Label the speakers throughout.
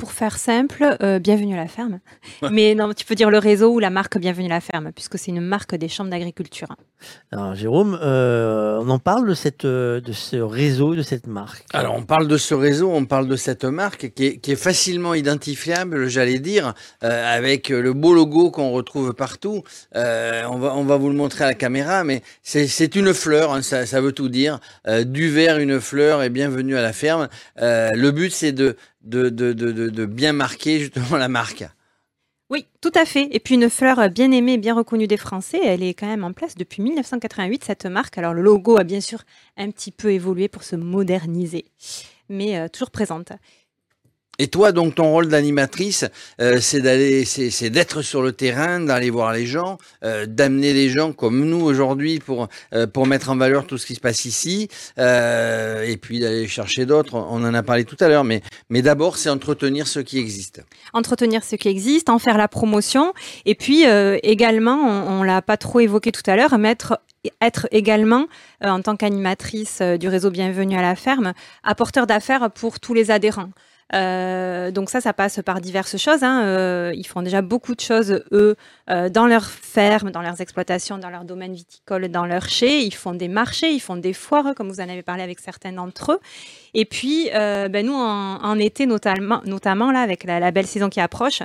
Speaker 1: pour faire simple, euh, bienvenue à la ferme. Mais non, tu peux dire le réseau ou la marque Bienvenue à la ferme, puisque c'est une marque des chambres d'agriculture.
Speaker 2: Alors, Jérôme, euh, on en parle de, cette, euh, de ce réseau, de cette marque?
Speaker 3: Alors, on parle de ce réseau, on parle de cette marque qui est, qui est facilement identifiable, j'allais dire, euh, avec le beau logo qu'on retrouve partout. Euh, on, va, on va vous le montrer à la caméra, mais c'est c'est une fleur, hein, ça, ça veut tout dire. Euh, du vert, une fleur et bienvenue à la ferme. Euh, le but, c'est de, de, de, de, de- bien marquer justement la marque.
Speaker 1: Oui, tout à fait. Et puis une fleur bien aimée, bien reconnue des Français, elle est quand même en place depuis 1988, cette marque. Alors le logo a bien sûr un petit peu évolué pour se moderniser, mais euh, toujours présente.
Speaker 3: Et toi, donc, ton rôle d'animatrice, euh, c'est d'être sur le terrain, d'aller voir les gens, euh, d'amener les gens comme nous aujourd'hui pour euh, pour mettre en valeur tout ce qui se passe ici, et puis d'aller chercher d'autres. On en a parlé tout à l'heure, mais d'abord, c'est entretenir ce qui existe.
Speaker 1: entretenir ce qui existe, en faire la promotion, et puis également, on, on l'a pas trop évoqué tout à l'heure, être également, en tant qu'animatrice du réseau Bienvenue à la ferme, apporteur d'affaires pour tous les adhérents. Euh, donc ça, ça passe par diverses choses. hein. Euh, ils font déjà beaucoup de choses, eux, euh, dans leurs fermes, dans leurs exploitations, dans leur domaine viticole, dans leurs chais. Ils font des marchés, ils font des foires, comme vous en avez parlé avec certains d'entre eux. Et puis, euh, ben, nous, en, en été, notamment, notamment là, avec la, belle saison qui approche,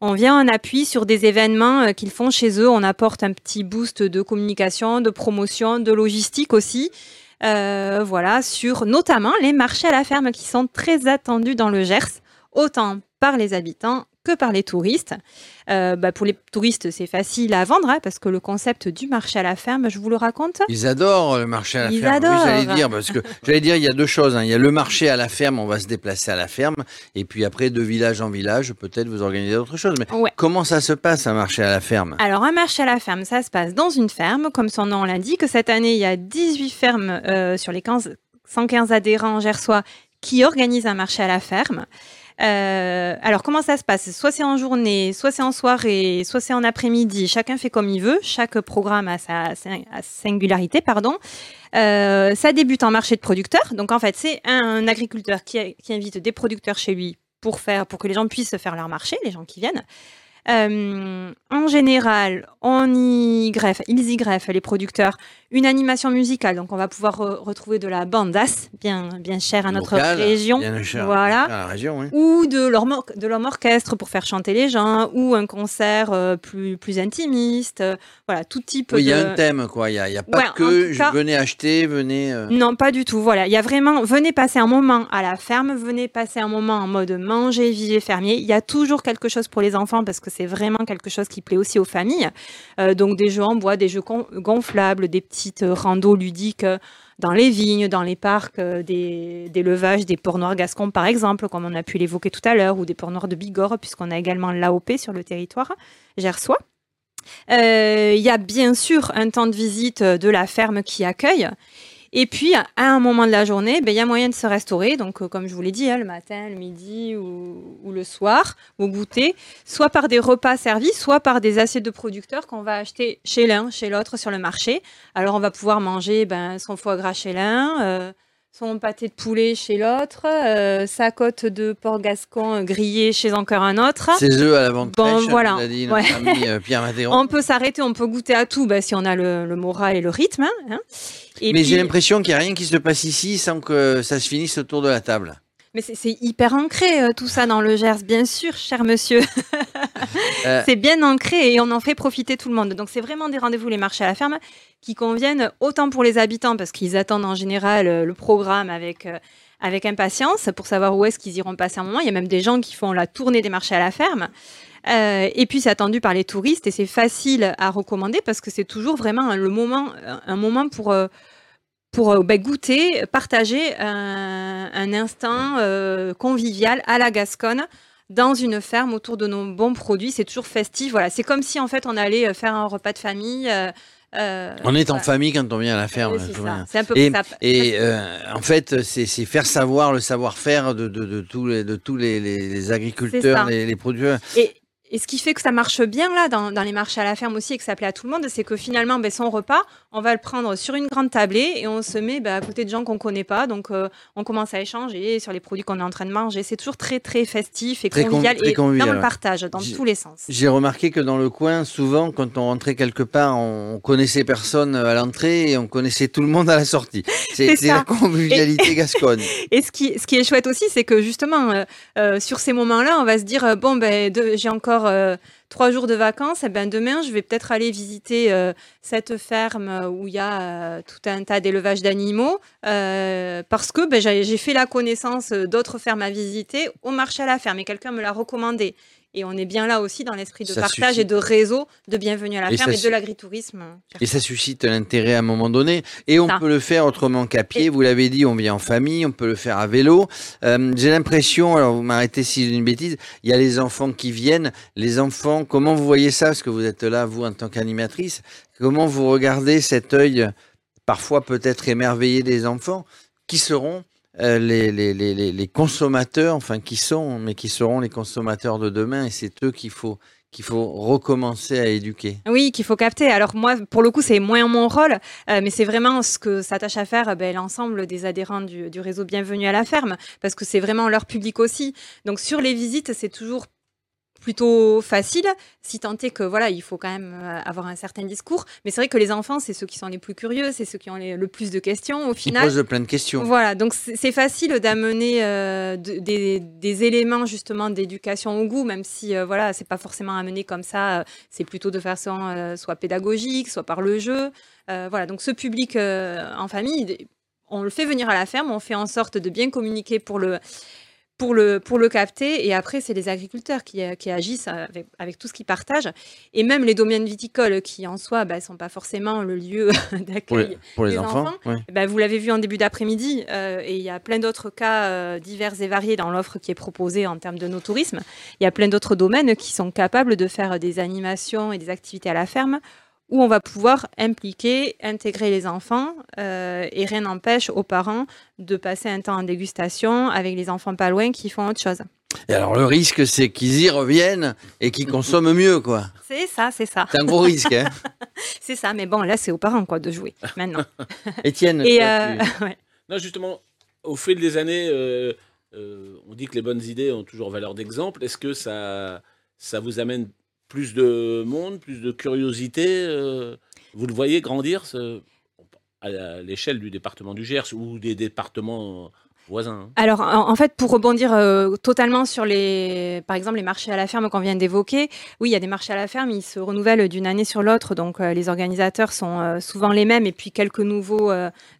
Speaker 1: on vient en appui sur des événements euh, qu'ils font chez eux. On apporte un petit boost de communication, de promotion, de logistique aussi. Euh, voilà, sur notamment les marchés à la ferme qui sont très attendus dans le Gers, autant par les habitants que par les touristes. Euh, bah, pour les touristes, c'est facile à vendre hein, parce que le concept du marché à la ferme, je vous le raconte.
Speaker 3: Ils adorent le marché à la
Speaker 1: Ils
Speaker 3: ferme. Oui,
Speaker 1: adorent.
Speaker 3: j'allais dire parce que j'allais dire il y a deux choses. hein. Il y a le marché à la ferme, on va se déplacer à la ferme, et puis après de village en village, peut-être vous organisez autre chose. Mais
Speaker 1: Ouais.
Speaker 3: comment ça se passe un marché à la ferme?
Speaker 1: Alors, un marché à la ferme, ça se passe dans une ferme, comme son nom l'indique. Cette année, il y a 18 fermes euh, sur les 15 115 adhérents gersois qui organisent un marché à la ferme. Euh, alors, comment ça se passe? Soit c'est en journée, soit c'est en soirée, soit c'est en après-midi. Chacun fait comme il veut. Chaque programme a sa, singularité, pardon. Euh, ça débute en marché de producteurs. Donc, en fait, c'est un agriculteur qui, qui invite des producteurs chez lui pour faire, pour que les gens puissent faire leur marché, les gens qui viennent. Euh, en général, on y greffe, ils y greffent les producteurs une animation musicale. Donc, on va pouvoir re- retrouver de la bandasse, bien, bien chère à notre
Speaker 3: Local,
Speaker 1: région.
Speaker 3: bien cher,
Speaker 1: Voilà.
Speaker 3: à la région, oui.
Speaker 1: Ou de leur orchestre pour faire chanter les gens, ou un concert euh, plus, plus intimiste. euh, voilà, tout type
Speaker 3: Oui, il y a un thème, quoi. Il n'y a, il y a pas
Speaker 1: Ouais,
Speaker 3: que je
Speaker 1: cas-
Speaker 3: venez acheter, venez. euh,
Speaker 1: non, pas du tout. Voilà, il y a vraiment. Venez passer un moment à la ferme, venez passer un moment en mode manger, vivre fermier. Il y a toujours quelque chose pour les enfants parce que c'est vraiment quelque chose qui plaît aussi aux familles. Euh, donc des jeux en bois, des jeux gon- gonflables, des petites euh, randos ludiques euh, dans les vignes, dans les parcs, euh, des, des levages, des porcs noirs gascons par exemple, comme on a pu l'évoquer tout à l'heure, ou des porcs noirs de Bigorre, puisqu'on a également l'AOP sur le territoire gersois. Il y a bien sûr un temps de visite de la ferme qui accueille. Et puis, à un moment de la journée, ben, il y a moyen de se restaurer. Donc, euh, comme je vous l'ai dit, hein, le matin, le midi ou, ou le soir, au goûter, soit par des repas servis, soit par des assiettes de producteurs qu'on va acheter chez l'un, chez l'autre sur le marché. Alors, on va pouvoir manger ben, son foie gras chez l'un, euh, son pâté de poulet chez l'autre, euh, sa côte de porc gascon grillée chez encore un autre.
Speaker 3: Ces œufs à la vente
Speaker 1: Bon,
Speaker 3: fraîche,
Speaker 1: voilà.
Speaker 3: dit notre
Speaker 1: Ouais.
Speaker 3: ami euh, Pierre.
Speaker 1: On peut s'arrêter, on peut goûter à tout ben, si on a le, le moral et le rythme. hein. Et
Speaker 3: Mais
Speaker 1: puis-
Speaker 3: j'ai l'impression qu'il n'y a rien qui se passe ici sans que ça se finisse autour de la table.
Speaker 1: Mais c'est- c'est hyper ancré euh, tout ça dans le Gers, bien sûr, cher monsieur.
Speaker 3: Euh.
Speaker 1: C'est bien ancré et on en fait profiter tout le monde. Donc c'est vraiment des rendez-vous les marchés à la ferme qui conviennent autant pour les habitants parce qu'ils attendent en général euh, le programme avec euh, avec impatience pour savoir où est-ce qu'ils iront passer un moment. Il y a même des gens qui font la tournée des marchés à la ferme. Et puis c'est attendu par les touristes et c'est facile à recommander parce que c'est toujours vraiment le moment, un moment pour pour bah, goûter, partager un, instant convivial à la Gasconne dans une ferme autour de nos bons produits. C'est toujours festif. Voilà, c'est comme si en fait on allait euh, faire un repas de famille. euh, euh,
Speaker 3: On est en famille quand on vient à la ferme.
Speaker 1: Oui,
Speaker 3: je
Speaker 1: c'est un peu
Speaker 3: Et,
Speaker 1: ça.
Speaker 3: et euh, en fait, c'est faire savoir le savoir-faire de, de, de tous les, de tous les, les- les agriculteurs, les, les producteurs.
Speaker 1: Et, et ce qui fait que ça marche bien là dans, dans, les marchés à la ferme aussi et que ça plaît à tout le monde, c'est que finalement, ben, son repas, on va le prendre sur une grande tablée et on se met ben, à côté de gens qu'on connaît pas. Donc, euh, on commence à échanger sur les produits qu'on est en train de manger. C'est toujours très très festif et
Speaker 3: Très con-
Speaker 1: convivial
Speaker 3: très
Speaker 1: et
Speaker 3: convivial,
Speaker 1: dans le partage, dans tous les sens.
Speaker 3: J'ai remarqué que dans le coin, souvent, quand on rentrait quelque part, on connaissait personne à l'entrée et on connaissait tout le monde à la sortie. C'est la convivialité gasconne.
Speaker 1: Et ce qui, ce qui est chouette aussi, c'est que justement, euh, euh, sur ces moments-là, on va se dire euh, bon, ben, j'ai encore euh, trois jours de vacances, et ben, demain, je vais peut-être aller visiter euh, cette ferme où il y a euh, tout un tas d'élevages d'animaux, parce que ben, j'ai fait la connaissance d'autres fermes à visiter au marché à la ferme, et quelqu'un me l'a recommandé. Et on est bien là aussi dans l'esprit de
Speaker 3: Ça
Speaker 1: partage
Speaker 3: suscite-
Speaker 1: et de réseau de bienvenue à la
Speaker 3: Et
Speaker 1: ferme et
Speaker 3: su-
Speaker 1: de l'agritourisme.
Speaker 3: Et ça suscite l'intérêt à un moment donné. Et on
Speaker 1: Ça.
Speaker 3: peut le faire autrement qu'à pied.
Speaker 1: Et-
Speaker 3: Vous l'avez dit, on vient en famille, on peut le faire à vélo. Euh, J'ai l'impression, alors vous m'arrêtez si j'ai une bêtise, il y a les enfants qui viennent. Les enfants, comment vous voyez ça? Parce que vous êtes là, vous, en tant qu'animatrice. Comment vous regardez cet œil, parfois peut-être émerveillé des enfants, qui seront euh, les, les, les, consommateurs, enfin qui sont, mais qui seront les consommateurs de demain. Et c'est eux qu'il faut, qu'il faut recommencer à éduquer.
Speaker 1: Oui, qu'il faut capter. Alors moi, pour le coup, c'est moins mon rôle, euh, mais c'est vraiment ce que s'attache à faire l'ensemble des adhérents du, du réseau Bienvenue à la ferme, parce que c'est vraiment leur public aussi. Donc sur les visites, c'est toujours plutôt facile, si tant est que voilà, il faut quand même euh, avoir un certain discours. Mais c'est vrai que les enfants, c'est ceux qui sont les plus curieux, c'est ceux qui ont les- le plus de questions au
Speaker 3: Ils
Speaker 1: final.
Speaker 3: posent plein de questions.
Speaker 1: Voilà, donc c'est facile d'amener euh, de- des, des éléments justement d'éducation au goût, même si euh, voilà, c'est pas forcément amené comme ça. euh, c'est plutôt de façon euh, soit pédagogique, soit par le jeu. Voilà, donc ce public en famille, on le fait venir à la ferme, on fait en sorte de bien communiquer pour le pour le, pour le capter. Et après, c'est les agriculteurs qui, euh, qui agissent avec, avec tout ce qu'ils partagent. Et même les domaines viticoles qui, en soi, ne sont pas forcément le lieu d'accueil
Speaker 3: pour les
Speaker 1: les
Speaker 3: enfants,
Speaker 1: ben, vous l'avez vu en début d'après-midi, euh, et il y a plein d'autres cas euh, divers et variés dans l'offre qui est proposée en termes de nos tourismes. Il y a plein d'autres domaines qui sont capables de faire des animations et des activités à la ferme où on va pouvoir impliquer, intégrer les enfants, euh, et rien n'empêche aux parents de passer un temps en dégustation avec les enfants pas loin qui font autre chose.
Speaker 3: Et alors le risque, c'est qu'ils y reviennent et qu'ils consomment mieux, quoi.
Speaker 1: C'est ça, c'est ça,
Speaker 3: C'est un gros risque, hein.
Speaker 1: c'est ça. Mais bon, là, c'est aux parents quoi de jouer maintenant.
Speaker 3: Étienne,
Speaker 1: Et
Speaker 3: toi,
Speaker 1: euh,
Speaker 3: tu-
Speaker 1: ouais.
Speaker 4: Non, justement, au fil des années, euh, euh, on dit que les bonnes idées ont toujours valeur d'exemple. Est-ce que ça, ça vous amène plus de monde, plus de curiosité euh, Vous le voyez grandir à l'échelle du département du Gers ou des départements voisins hein?
Speaker 1: Alors, en, fait, pour rebondir euh, totalement sur les, par exemple, les marchés à la ferme qu'on vient d'évoquer, oui, il y a des marchés à la ferme, ils se renouvellent d'une année sur l'autre, donc euh, les organisateurs sont souvent les mêmes, et puis quelques nouveaux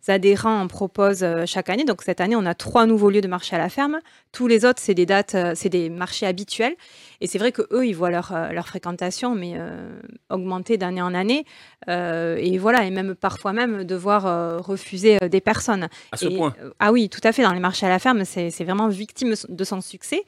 Speaker 1: adhérents en proposent chaque année. Donc cette année, on a trois nouveaux lieux de marché à la ferme. Tous les autres, c'est des dates, c'est des marchés habituels, et c'est vrai que eux, ils voient leur, euh, leur fréquentation, mais euh, augmenter d'année en année, Euh, et voilà, et même parfois même devoir euh, refuser des personnes.
Speaker 4: À ce
Speaker 1: Et,
Speaker 4: point.
Speaker 1: ah oui, tout à fait. Dans les marchés à la ferme, c'est vraiment victime de son succès.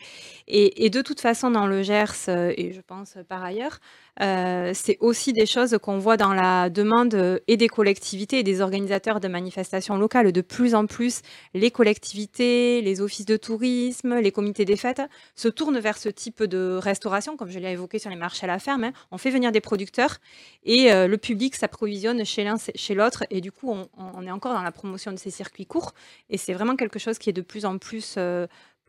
Speaker 1: Et, et de toute façon, dans le Gers, et je pense par ailleurs, euh, c'est aussi des choses qu'on voit dans la demande euh, et des collectivités et des organisateurs de manifestations locales. De plus en plus, les collectivités, les offices de tourisme, les comités des fêtes se tournent vers ce type de restauration, comme je l'ai évoqué sur les marchés à la ferme. hein. On fait venir des producteurs et euh, le public s'approvisionne chez l'un, chez l'autre. Et du coup, on, est encore dans la promotion de ces circuits courts. Et c'est vraiment quelque chose qui est de plus en plus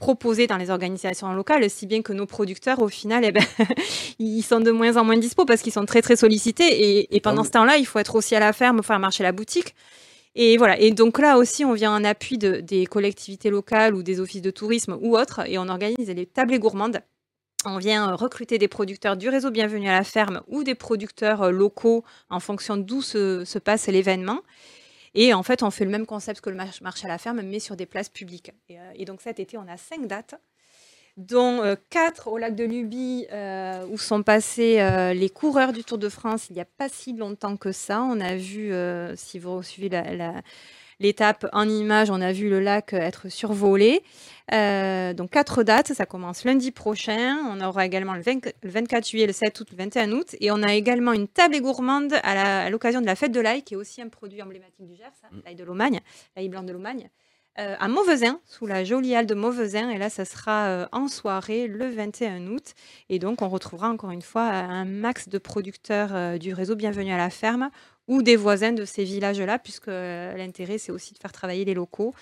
Speaker 1: proposé dans les organisations locales, si bien que nos producteurs, au final, eh ben, ils sont de moins en moins dispo parce qu'ils sont très très sollicités. Et, et pendant
Speaker 3: Ah oui.
Speaker 1: ce temps-là, il faut être aussi à la ferme, faire marcher la boutique. Et voilà. Et donc là aussi, on vient en appui de- des collectivités locales ou des offices de tourisme ou autres, et on organise les tablées gourmandes. On vient euh, recruter des producteurs du réseau Bienvenue à la ferme ou des producteurs euh, locaux en fonction d'où se, se passe l'événement. Et en fait, on fait le même concept que le mar- marché à la ferme, mais sur des places publiques. Et, euh, et donc cet été, on a cinq dates, dont euh, quatre au lac de Luby, euh, où sont passés euh, les coureurs du Tour de France il n'y a pas si longtemps que ça. On a vu, si vous suivez la- la- l'étape en image, on a vu le lac être survolé. Euh, donc quatre dates, ça commence lundi prochain. On aura également le, 20 le 24 juillet, le 7 août, le 21 août. Et on a également une table et gourmande à l'occasion de la fête de l'ail, qui est aussi un produit emblématique du Gers, ça,
Speaker 4: Mm.
Speaker 1: l'ail de Lomagne, l'ail blanc de Lomagne. Euh, à Mauvezin, sous la jolie halle de Mauvezin. Et là, ça sera euh, en soirée le 21 août. Et donc, on retrouvera encore une fois un max de producteurs euh, du réseau Bienvenue à la ferme ou des voisins de ces villages-là, puisque l'intérêt, c'est aussi de faire travailler les locaux.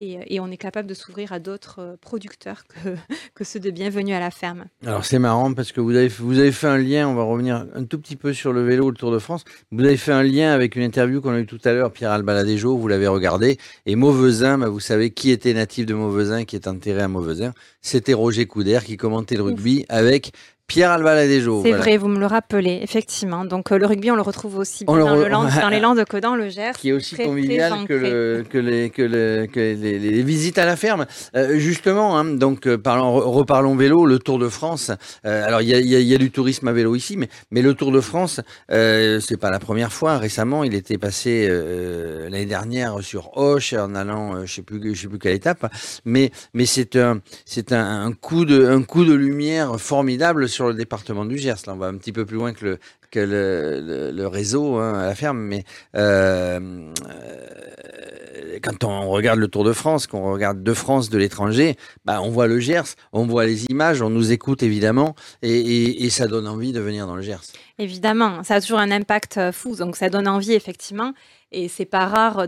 Speaker 1: Et, et on est capable de s'ouvrir à d'autres producteurs que, que ceux de Bienvenue à la ferme.
Speaker 3: Alors c'est marrant parce que vous avez, vous avez fait un lien, on va revenir un tout petit peu sur le vélo, le Tour de France. Vous avez fait un lien avec une interview qu'on a eue tout à l'heure, Pierre Albaladejo, vous l'avez regardé. Et Mauvezin, bah, vous savez qui était natif de Mauvezin, qui est enterré à Mauvezin C'était Roger Coudert qui commentait le rugby avec Pierre Albaladejo.
Speaker 1: C'est
Speaker 3: voilà.
Speaker 1: vrai, vous me le rappelez, effectivement. Donc euh, le rugby, on le retrouve aussi bien
Speaker 3: le
Speaker 1: dans,
Speaker 3: re-
Speaker 1: le Land- dans les Landes que dans le Gers.
Speaker 3: qui est aussi
Speaker 1: Très, très
Speaker 3: convivial que,
Speaker 1: ancré.
Speaker 3: le, que, les, que, le- que les, les visites à la ferme. Euh, justement, hein, donc euh, parlons, re- reparlons vélo, le Tour de France. Euh, alors il y a, il y a- il y a du tourisme à vélo ici, mais, mais le Tour de France, c'est pas la première fois. Récemment, il était passé l'année dernière sur Hoche en allant, je sais plus, je sais plus quelle étape, mais mais c'est un c'est un, un coup de un coup de lumière formidable sur le département du Gers. Là, on va un petit peu plus loin que le que le, réseau hein, à la ferme, mais euh, euh, quand on regarde le Tour de France, qu'on regarde de France de l'étranger, bah, on voit le Gers, on voit les images, on nous écoute évidemment, et ça donne envie de venir dans le Gers.
Speaker 1: Évidemment, ça a toujours un impact euh, fou, donc ça donne envie, effectivement. Et c'est pas rare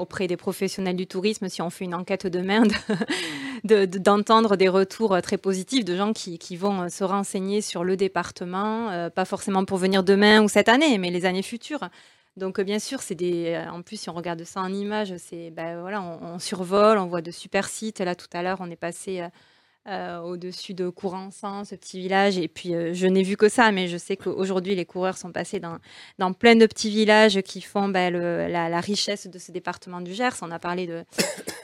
Speaker 1: auprès des professionnels du tourisme, si on fait une enquête demain, de- de- de- d'entendre des retours très positifs de gens qui, vont euh, se renseigner sur le département, euh, pas forcément pour venir demain ou cette année, mais les années futures. Donc euh, bien sûr, c'est des. En plus, si on regarde ça en images, c'est ben voilà, on, on survole, on voit de super sites. Là, tout à l'heure, on est passé euh, euh, au-dessus de Courançon, ce petit village. Et puis, euh, je n'ai vu que ça, mais je sais qu'aujourd'hui, les coureurs sont passés dans, plein de petits villages qui font ben, la, richesse de ce département du Gers. On a parlé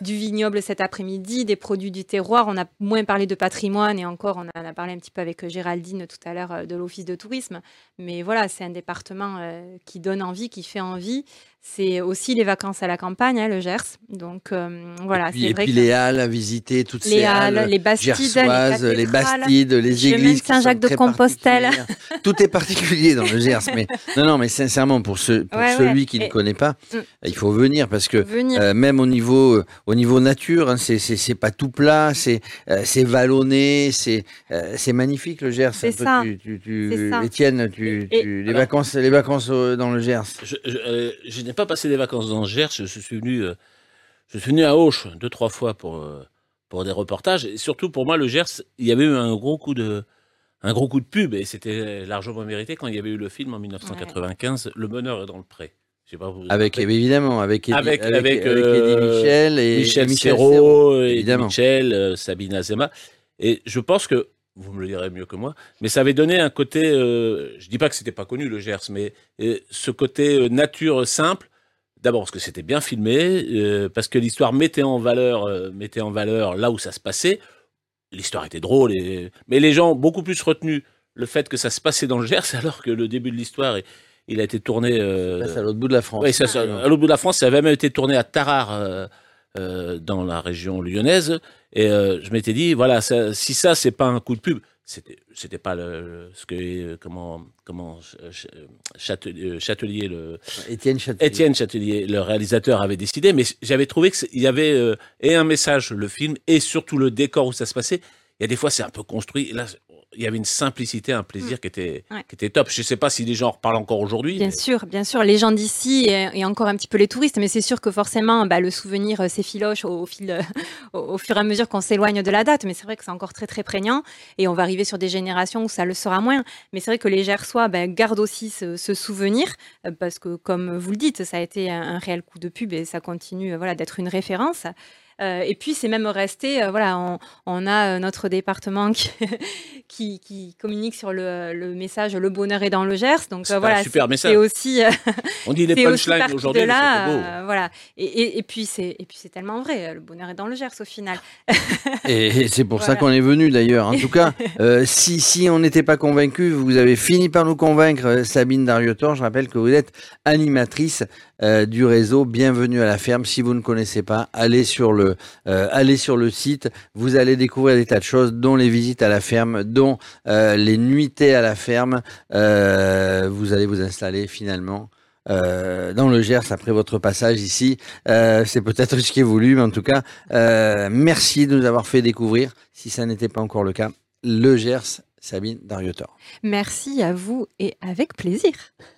Speaker 1: du vignoble cet après-midi, des produits du terroir. On a moins parlé de patrimoine et encore, on en a parlé un petit peu avec Géraldine tout à l'heure euh, de l'Office de tourisme. Mais voilà, c'est un département euh, qui donne envie, qui fait envie. C'est aussi les vacances à la campagne, hein, le Gers. Donc euh, voilà,
Speaker 3: et puis, et
Speaker 1: que
Speaker 3: les halles à visiter, toutes
Speaker 1: les
Speaker 3: ces
Speaker 1: halles,
Speaker 3: halles
Speaker 1: les bastides,
Speaker 3: les,
Speaker 1: les
Speaker 3: bastides, les
Speaker 1: de
Speaker 3: églises.
Speaker 1: Saint-Jacques-de-Compostelle.
Speaker 3: très particulières. Tout est particulier dans le Gers, mais non, non, mais sincèrement, pour, ce, pour
Speaker 1: Ouais,
Speaker 3: celui
Speaker 1: ouais.
Speaker 3: qui ne connaît pas,
Speaker 1: Mm.
Speaker 3: il faut venir parce que
Speaker 1: venir.
Speaker 3: Euh, même au niveau, euh, au niveau nature, hein, c'est pas tout plat, c'est euh, c'est vallonné, c'est euh, c'est magnifique le Gers.
Speaker 1: C'est
Speaker 3: Un peu,
Speaker 1: ça.
Speaker 3: Tu, tu, tu-
Speaker 1: ça.
Speaker 3: Étienne, tu,
Speaker 1: Et-
Speaker 3: tu- les
Speaker 4: Alors-
Speaker 3: vacances, les vacances dans le Gers.
Speaker 4: Je, je, euh, pas passé des vacances dans le Gers. Je, suis venu, euh, je suis venu à Auch deux trois fois pour euh, pour des reportages. Et surtout pour moi, le Gers, il y avait eu un gros coup de un gros coup de pub et c'était largement mérité quand il y avait eu le film en 1995, Le Bonheur est dans le pré. Je sais pas vous
Speaker 3: Avec évidemment avec Eddie,
Speaker 4: Avec-
Speaker 3: avec,
Speaker 4: avec,
Speaker 3: avec
Speaker 4: euh,
Speaker 3: Eddie Michel et
Speaker 4: Michel, Serrault, et
Speaker 3: évidemment.
Speaker 4: Michel, Sabine Azema. Et je pense que, vous me le direz mieux que moi, mais ça avait donné un côté, euh, je dis pas que c'était pas connu le Gers, mais euh, ce côté euh, nature simple, d'abord parce que c'était bien filmé, euh, parce que l'histoire mettait en valeur, mettait en valeur là où ça se passait. L'histoire était drôle, et... mais les gens ont beaucoup plus retenu le fait que ça se passait dans le Gers, alors que le début de l'histoire, il- a été tourné.
Speaker 3: à l'autre bout de la France.
Speaker 4: oui, ça- à l'autre bout de la France, ça avait même été tourné à Tarare, euh, dans la région lyonnaise. Et euh, je m'étais dit, voilà, ça- si ça, c'est pas un coup de pub, c'était, c'était pas le, ce que, comment, comment Ch- Châtelier, euh, Châtelier, le,
Speaker 3: Étienne Châtelier.
Speaker 4: Étienne Châtelier, le réalisateur, avait décidé. Mais j'avais trouvé qu'il y avait euh, et un message, le film, et surtout le décor où ça se passait. Il y a des fois, c'est un peu construit. Et là, il y avait une simplicité, un plaisir qui était,
Speaker 1: Ouais.
Speaker 4: qui était top. Je sais pas si les gens en reparlent encore aujourd'hui.
Speaker 1: Bien
Speaker 4: mais-
Speaker 1: sûr, bien sûr, les gens d'ici et, et encore un petit peu les touristes, mais c'est sûr que forcément, bah, le souvenir euh, s'effiloche au, au fil, euh, au, au fur et à mesure qu'on s'éloigne de la date. Mais c'est vrai que c'est encore très très prégnant et on va arriver sur des générations où ça le sera moins. Mais c'est vrai que les Gersois bah, gardent aussi ce, ce souvenir euh, parce que, comme vous le dites, ça a été un, un réel coup de pub et ça continue euh, voilà, d'être une référence. Euh, et puis c'est même resté, euh, voilà, on, on a euh, notre département qui, qui, qui communique sur le, le message "Le bonheur est dans le Gers", donc
Speaker 4: C'est
Speaker 1: euh,
Speaker 4: un
Speaker 1: voilà,
Speaker 4: super
Speaker 1: c'est-
Speaker 4: message.
Speaker 1: c'est aussi euh,
Speaker 4: On dit les punchlines aujourd'hui,
Speaker 1: euh, voilà. Et, et, et puis c'est et puis c'est tellement vrai. Le bonheur est dans le Gers au final.
Speaker 3: Et, et c'est pour ça qu'on est venu d'ailleurs. En tout cas, euh, si, si on n'était pas convaincu, vous avez fini par nous convaincre, Sabine Dariotor. Je rappelle que vous êtes animatrice euh, du réseau Bienvenue à la ferme. Si vous ne connaissez pas, allez sur le, euh, allez sur le site. Vous allez découvrir des tas de choses, dont les visites à la ferme, dont euh, les nuitées à la ferme. Euh, vous allez vous installer finalement euh, dans le Gers après votre passage ici. Euh, c'est peut-être ce qui est voulu, mais en tout cas, euh, merci de nous avoir fait découvrir, si ça n'était pas encore le cas, le Gers, Sabine Dariotor.
Speaker 1: Merci à vous et avec plaisir.